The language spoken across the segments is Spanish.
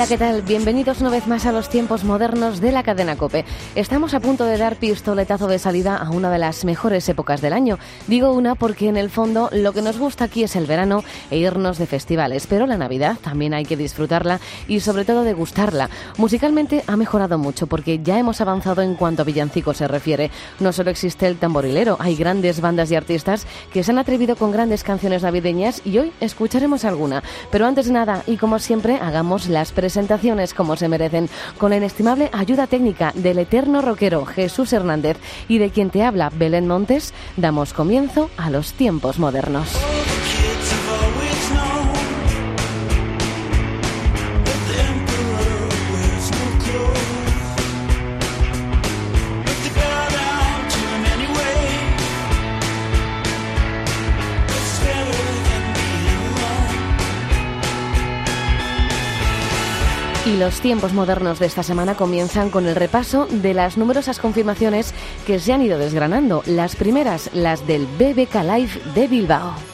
Hola, ¿qué tal? Bienvenidos una vez más a los tiempos modernos de la cadena Cope. Estamos a punto de dar pistoletazo de salida a una de las mejores épocas del año. Digo una porque en el fondo lo que nos gusta aquí es el verano e irnos de festivales, pero la Navidad también hay que disfrutarla y sobre todo degustarla. Musicalmente ha mejorado mucho porque ya hemos avanzado en cuanto a villancicos se refiere. No solo existe el tamborilero, hay grandes bandas y artistas que se han atrevido con grandes canciones navideñas y hoy escucharemos alguna. Pero antes de nada, y como siempre, hagamos las presentaciones como se merecen, con la inestimable ayuda técnica del eterno rockero Jesús Hernández y de quien te habla Belén Montes, damos comienzo a los tiempos modernos. Los tiempos modernos de esta semana comienzan con el repaso de las numerosas confirmaciones que se han ido desgranando. Las primeras, las del BBK Live de Bilbao.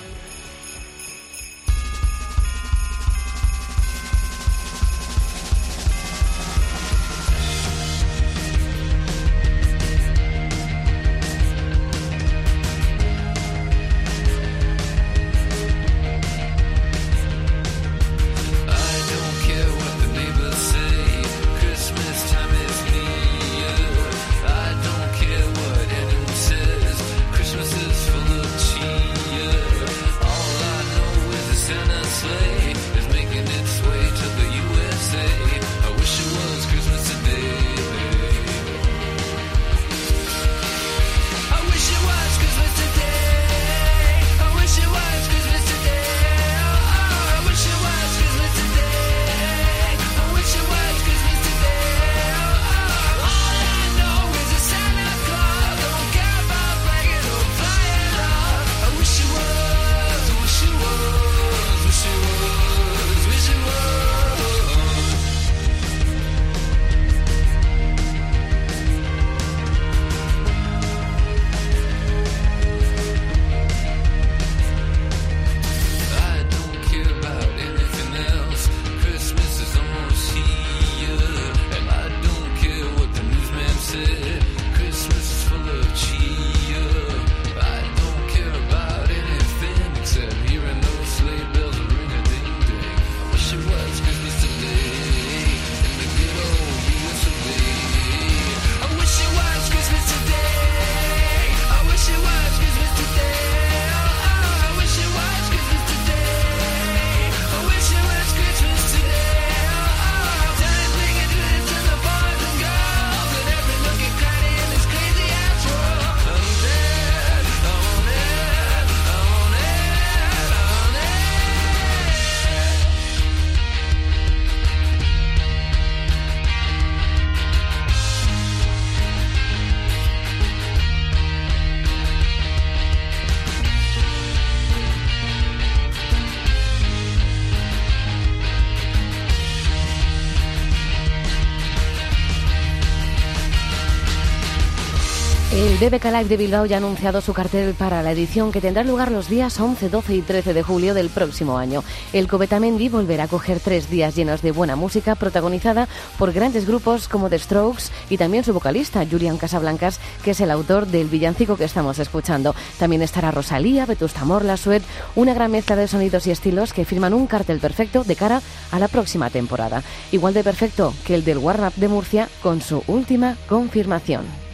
El BBK Live de Bilbao ya ha anunciado su cartel para la edición que tendrá lugar los días 11, 12 y 13 de julio del próximo año. El Cobetamendi volverá a coger tres días llenos de buena música protagonizada por grandes grupos como The Strokes y también su vocalista Julian Casablancas, que es el autor del villancico que estamos escuchando. También estará Rosalía, Vetusta Morla, Sued, una gran mezcla de sonidos y estilos que firman un cartel perfecto de cara a la próxima temporada. Igual de perfecto que el del Warm Up de Murcia con su última confirmación.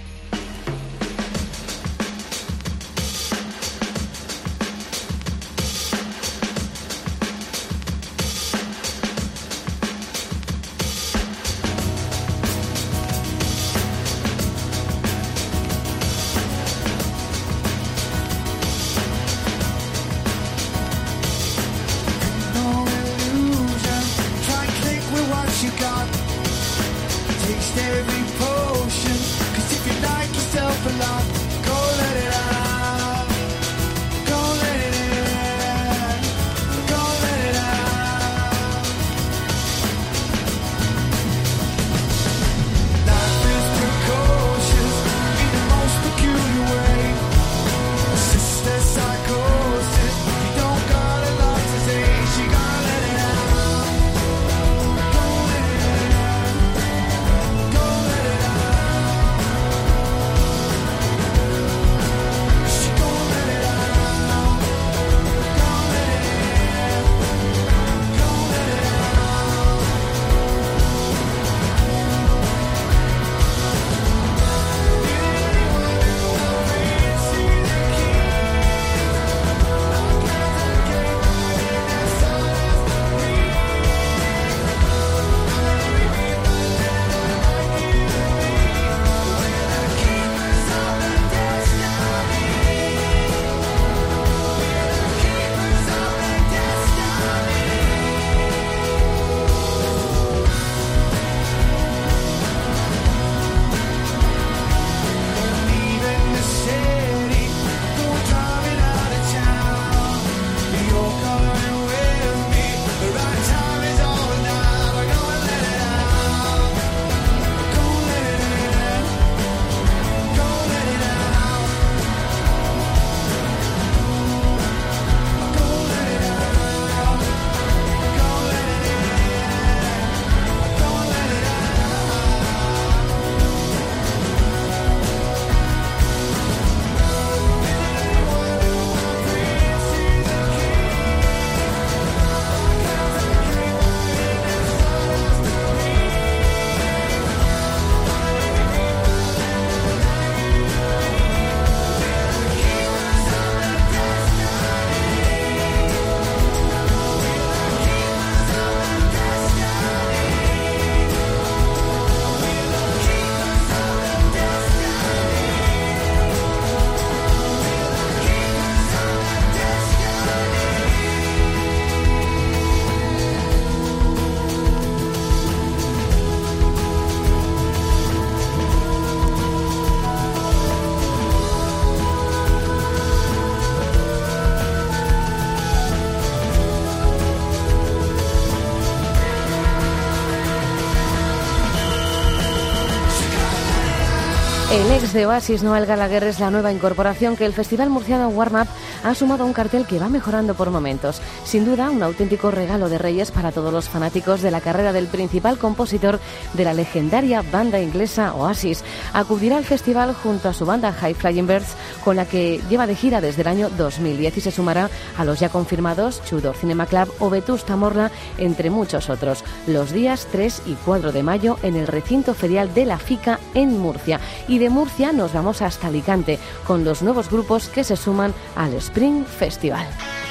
De Oasis, Noel Gallagher, es la nueva incorporación que el Festival Murciano Warm Up ha sumado un cartel que va mejorando por momentos. Sin duda, un auténtico regalo de Reyes para todos los fanáticos de la carrera del principal compositor de la legendaria banda inglesa Oasis. Acudirá al festival junto a su banda High Flying Birds, con la que lleva de gira desde el año 2010 y se sumará a los ya confirmados Tudor Cinema Club o Vetusta Morla, entre muchos otros, los días 3 y 4 de mayo en el recinto ferial de la FICA en Murcia. Y de Murcia nos vamos hasta Alicante con los nuevos grupos que se suman al Spring Festival.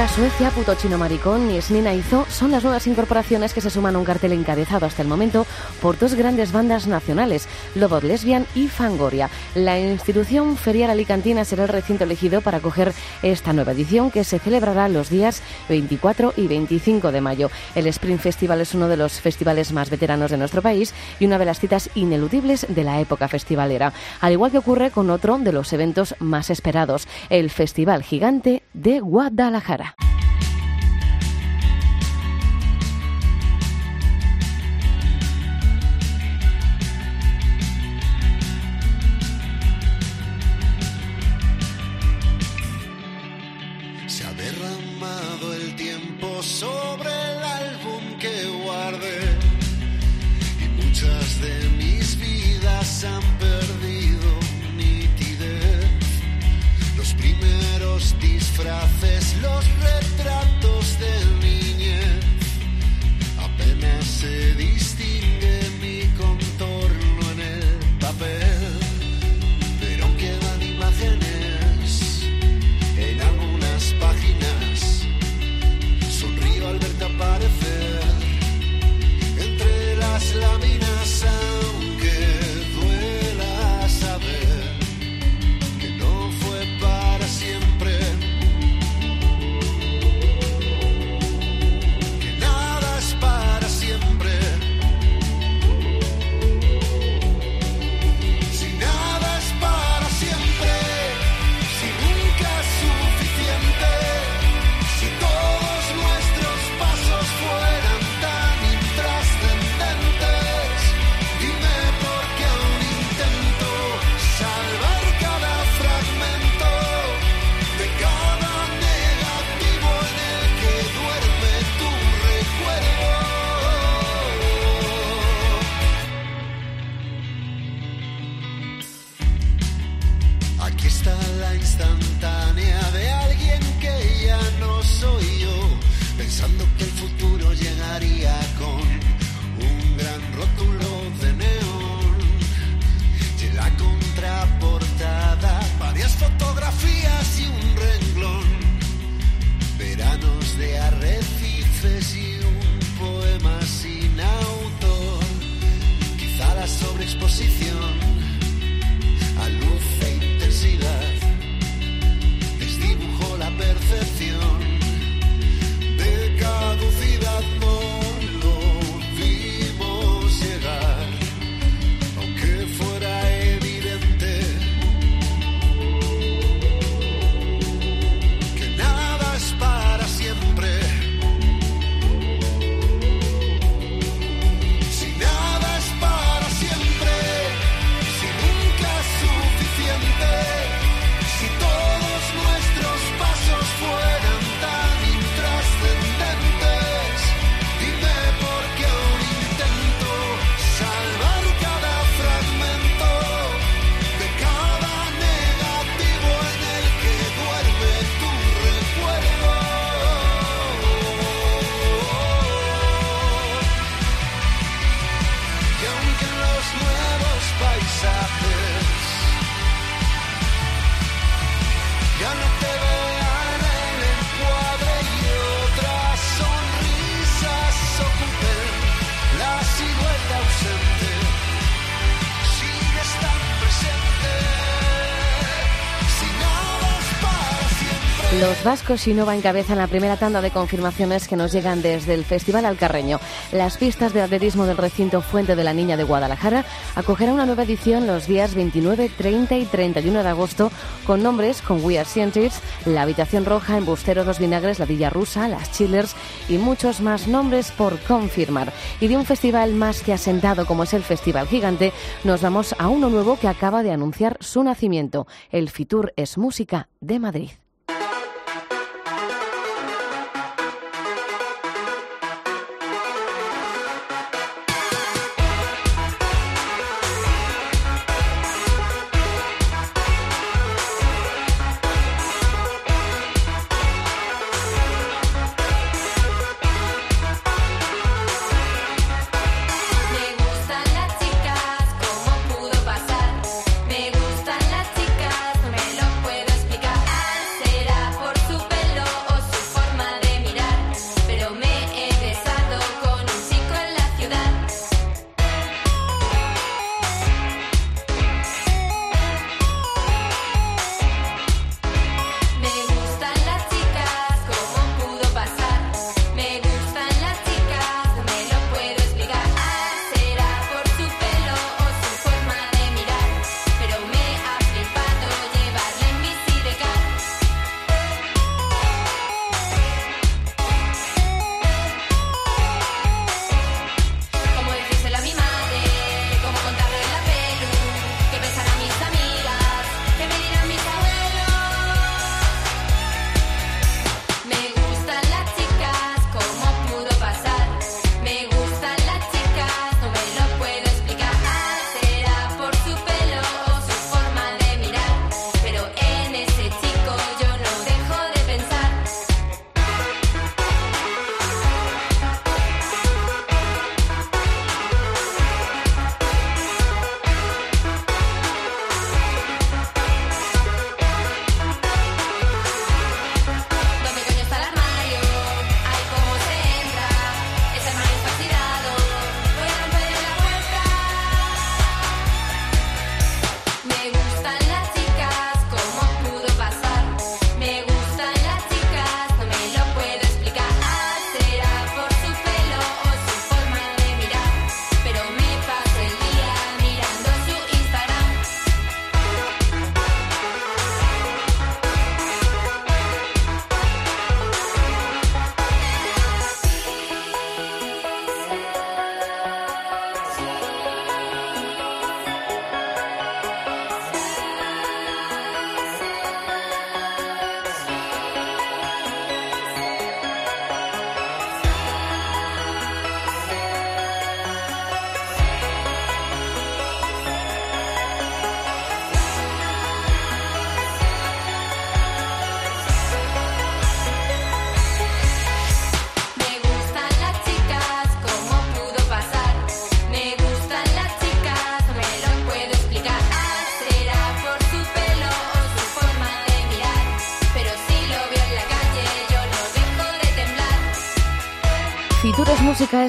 Viva Suecia, Puto Chino Maricón y Snina Izo son las nuevas incorporaciones que se suman a un cartel encabezado hasta el momento por dos grandes bandas nacionales, Lobot Lesbian y Fangoria. La institución ferial alicantina será el recinto elegido para acoger esta nueva edición que se celebrará los días 24 y 25 de mayo. El Spring Festival es uno de los festivales más veteranos de nuestro país y una de las citas ineludibles de la época festivalera, al igual que ocurre con otro de los eventos más esperados, el Festival Gigante de Guadalajara. Muchas de mis vidas han perdido nitidez. Los primeros disfraces, los vascos Sinova encabezan la primera tanda de confirmaciones que nos llegan desde el Festival Alcarreño. Las pistas de atletismo del recinto Fuente de la Niña de Guadalajara acogerá una nueva edición los días 29, 30 y 31 de agosto con nombres como We Are Scientists, La Habitación Roja, Embusteros Los Vinagres, La Villa Rusa, Las Chillers y muchos más nombres por confirmar. Y de un festival más que asentado como es el Festival Gigante, nos vamos a uno nuevo que acaba de anunciar su nacimiento, el Fitur es Música de Madrid.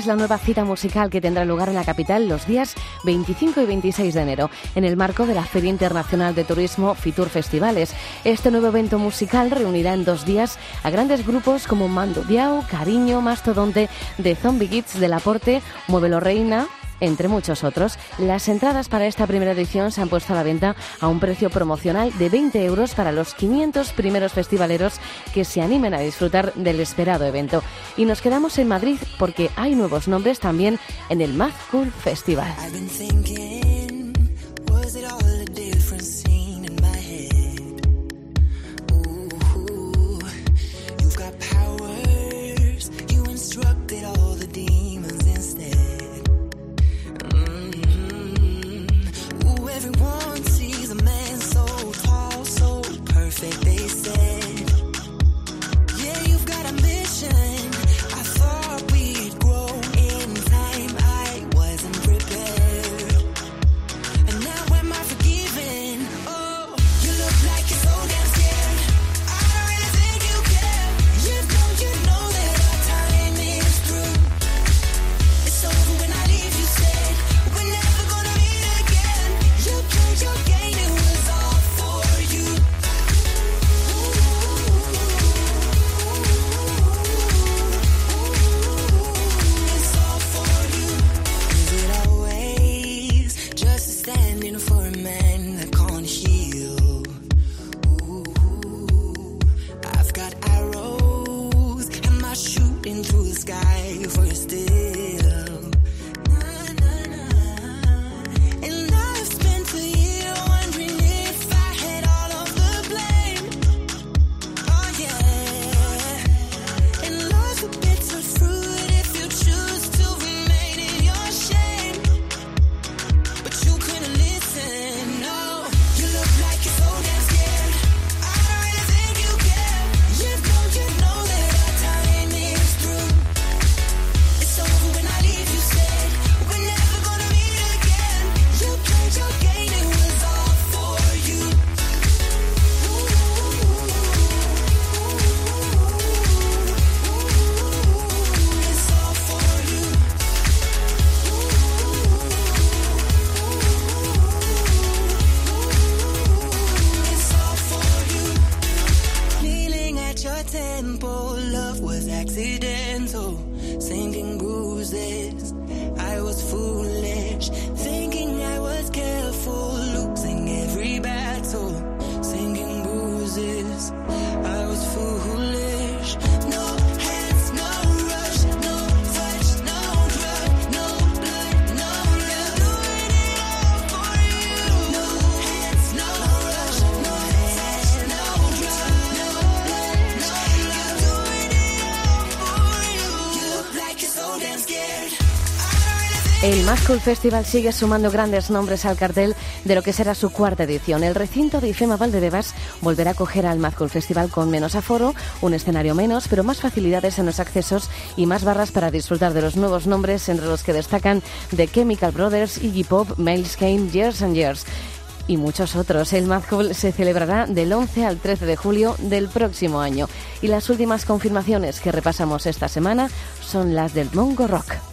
Es la nueva cita musical que tendrá lugar en la capital los días 25 y 26 de enero, en el marco de la Feria Internacional de Turismo Fitur Festivales. Este nuevo evento musical reunirá en dos días a grandes grupos como Mando Diao, Cariño, Mastodonte, de Zombie Kids, Del Aporte, Muévelo Reina, entre muchos otros. Las entradas para esta primera edición se han puesto a la venta a un precio promocional de 20 euros para los 500 primeros festivaleros que se animen a disfrutar del esperado evento. Y nos quedamos en Madrid porque hay nuevos nombres también en el Mad Cool Festival. Cool Festival sigue sumando grandes nombres al cartel de lo que será su cuarta edición. El recinto de IFEMA Valdebebas volverá a acoger al Mad Festival con menos aforo, un escenario menos, pero más facilidades en los accesos y más barras para disfrutar de los nuevos nombres, entre los que destacan The Chemical Brothers, Iggy Pop, Miles Kane, Years and Years y muchos otros. El Mad se celebrará del 11 al 13 de julio del próximo año. Y las últimas confirmaciones que repasamos esta semana son las del Mongo Rock.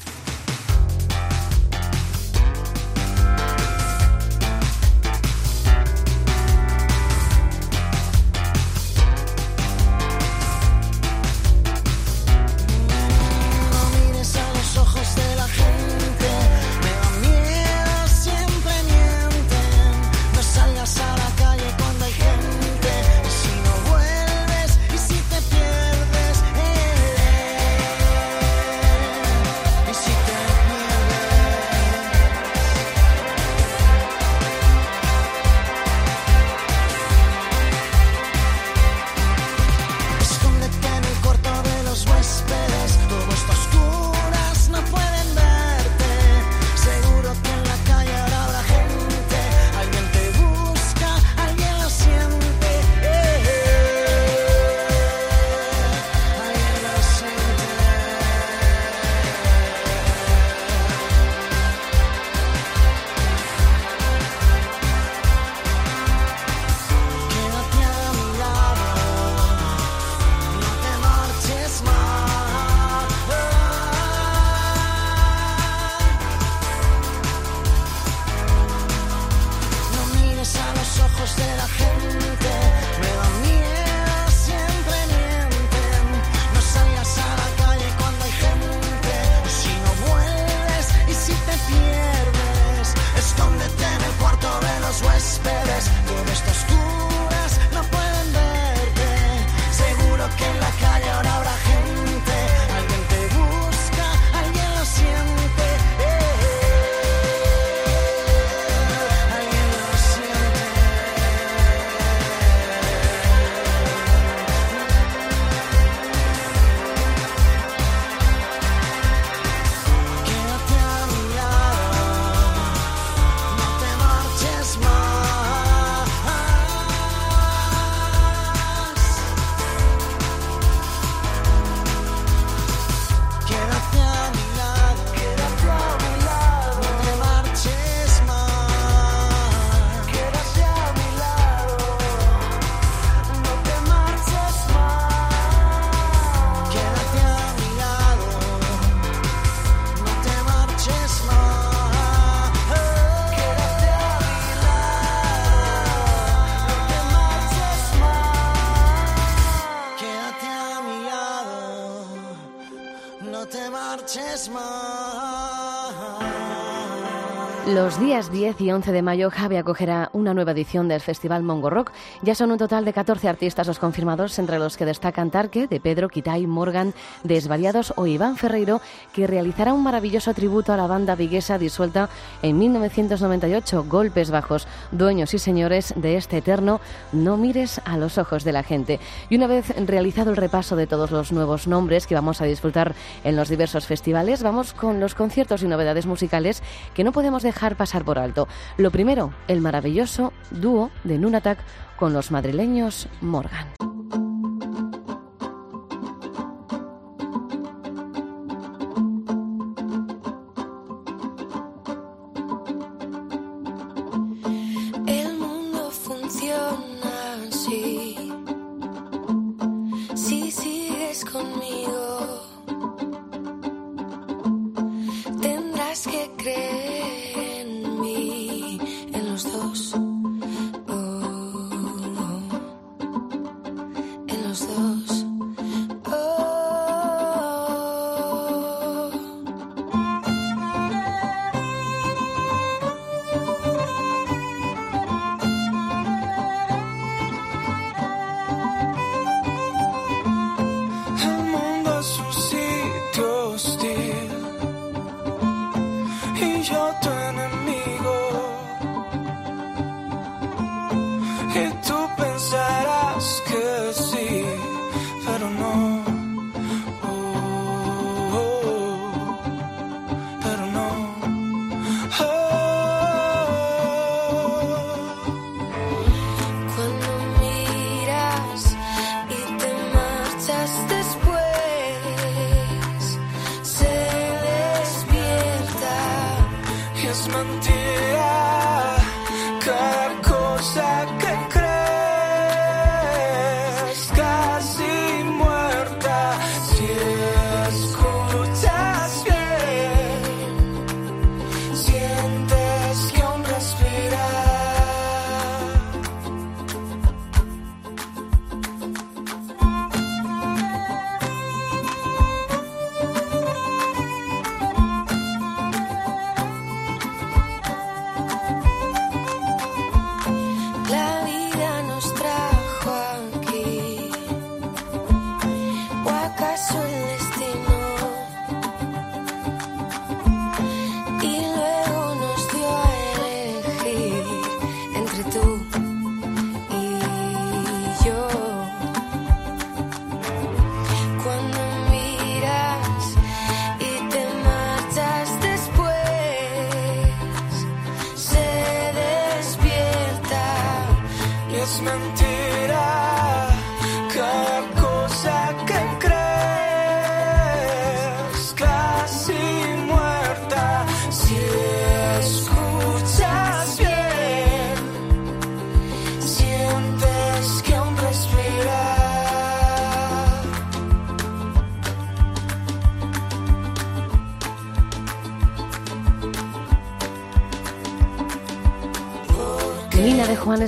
Días 10 y 11 de mayo, Javi acogerá una nueva edición del Festival Mongo Rock. Ya son un total de 14 artistas los confirmados, entre los que destacan Tarque, de Pedro, Kitay, Morgan, Desvariados o Iván Ferreiro, que realizará un maravilloso tributo a la banda viguesa disuelta en 1998, Golpes Bajos, dueños y señores de este eterno No mires a los ojos de la gente. Y una vez realizado el repaso de todos los nuevos nombres que vamos a disfrutar en los diversos festivales, vamos con los conciertos y novedades musicales que no podemos dejar pasar por alto. Lo primero, el maravilloso dúo de Nunatak con los madrileños Morgan.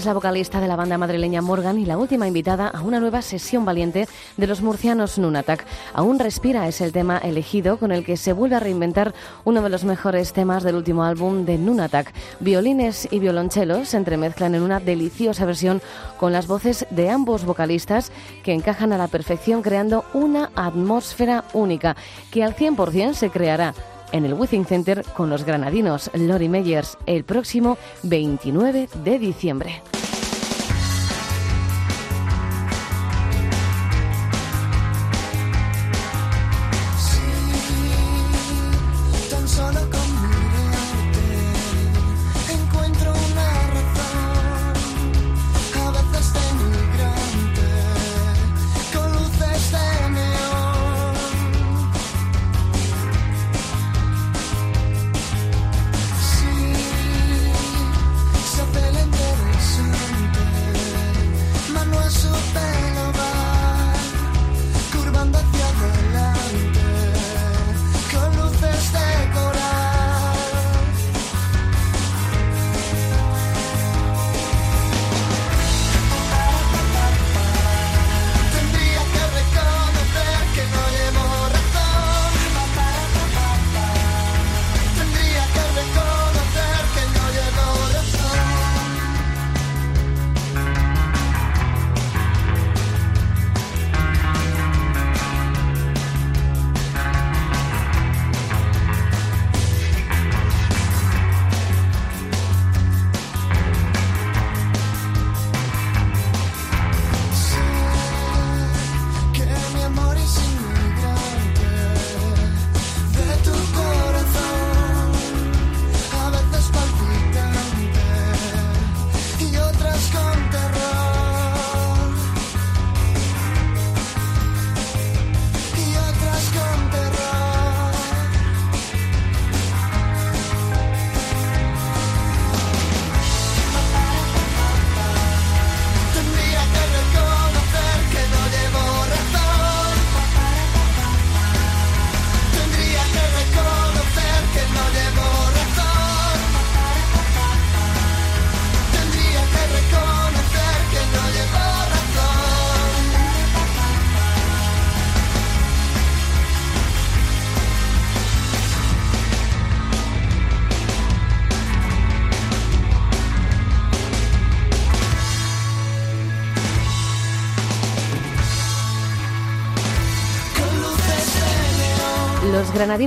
Es la vocalista de la banda madrileña Morgan y la última invitada a una nueva sesión valiente de los murcianos Nunatak. Aún respira es el tema elegido con el que se vuelve a reinventar uno de los mejores temas del último álbum de Nunatak. Violines y violonchelos se entremezclan en una deliciosa versión con las voces de ambos vocalistas que encajan a la perfección creando una atmósfera única que al 100% se creará en el Withing Center con los granadinos Lori Meyers el próximo 29 de diciembre.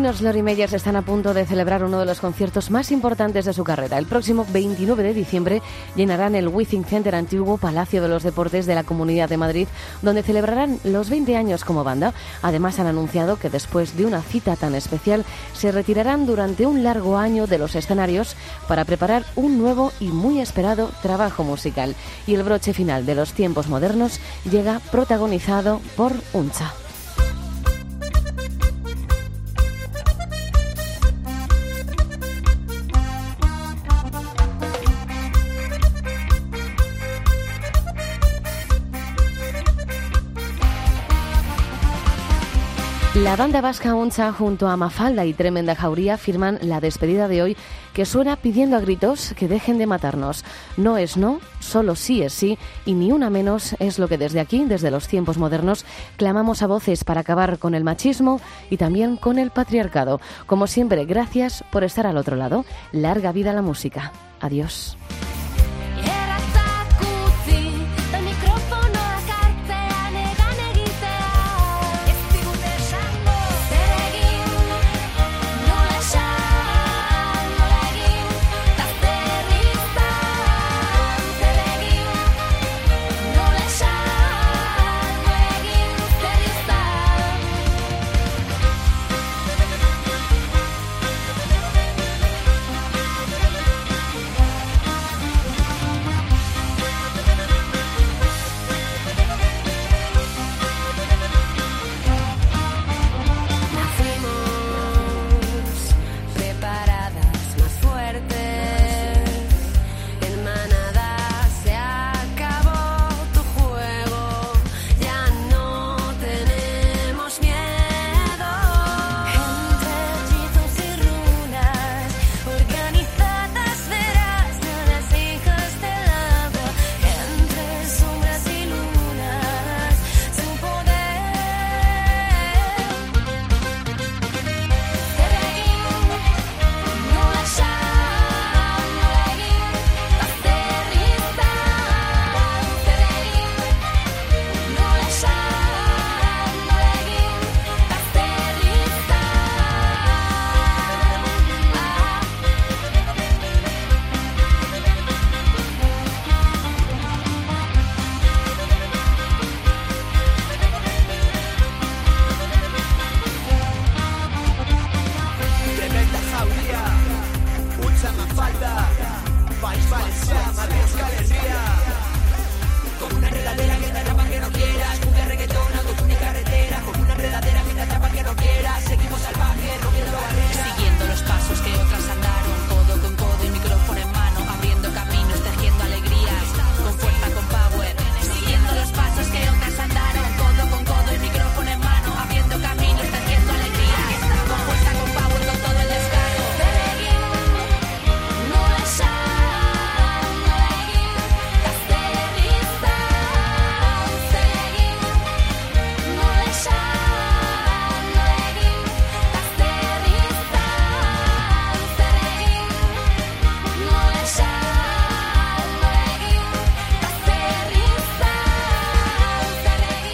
Granadinos Lori Meyers están a punto de celebrar uno de los conciertos más importantes de su carrera. El próximo 29 de diciembre llenarán el Withing Center antiguo Palacio de los Deportes de la Comunidad de Madrid, donde celebrarán los 20 años como banda. Además han anunciado que después de una cita tan especial se retirarán durante un largo año de los escenarios para preparar un nuevo y muy esperado trabajo musical. Y el broche final de los tiempos modernos llega protagonizado por Uncha. La banda vasca Uncha junto a Mafalda y Tremenda Jauría firman la despedida de hoy que suena pidiendo a gritos que dejen de matarnos. No es no, solo sí es sí y ni una menos es lo que desde aquí, desde los tiempos modernos, clamamos a voces para acabar con el machismo y también con el patriarcado. Como siempre, gracias por estar al otro lado. Larga vida la música. Adiós.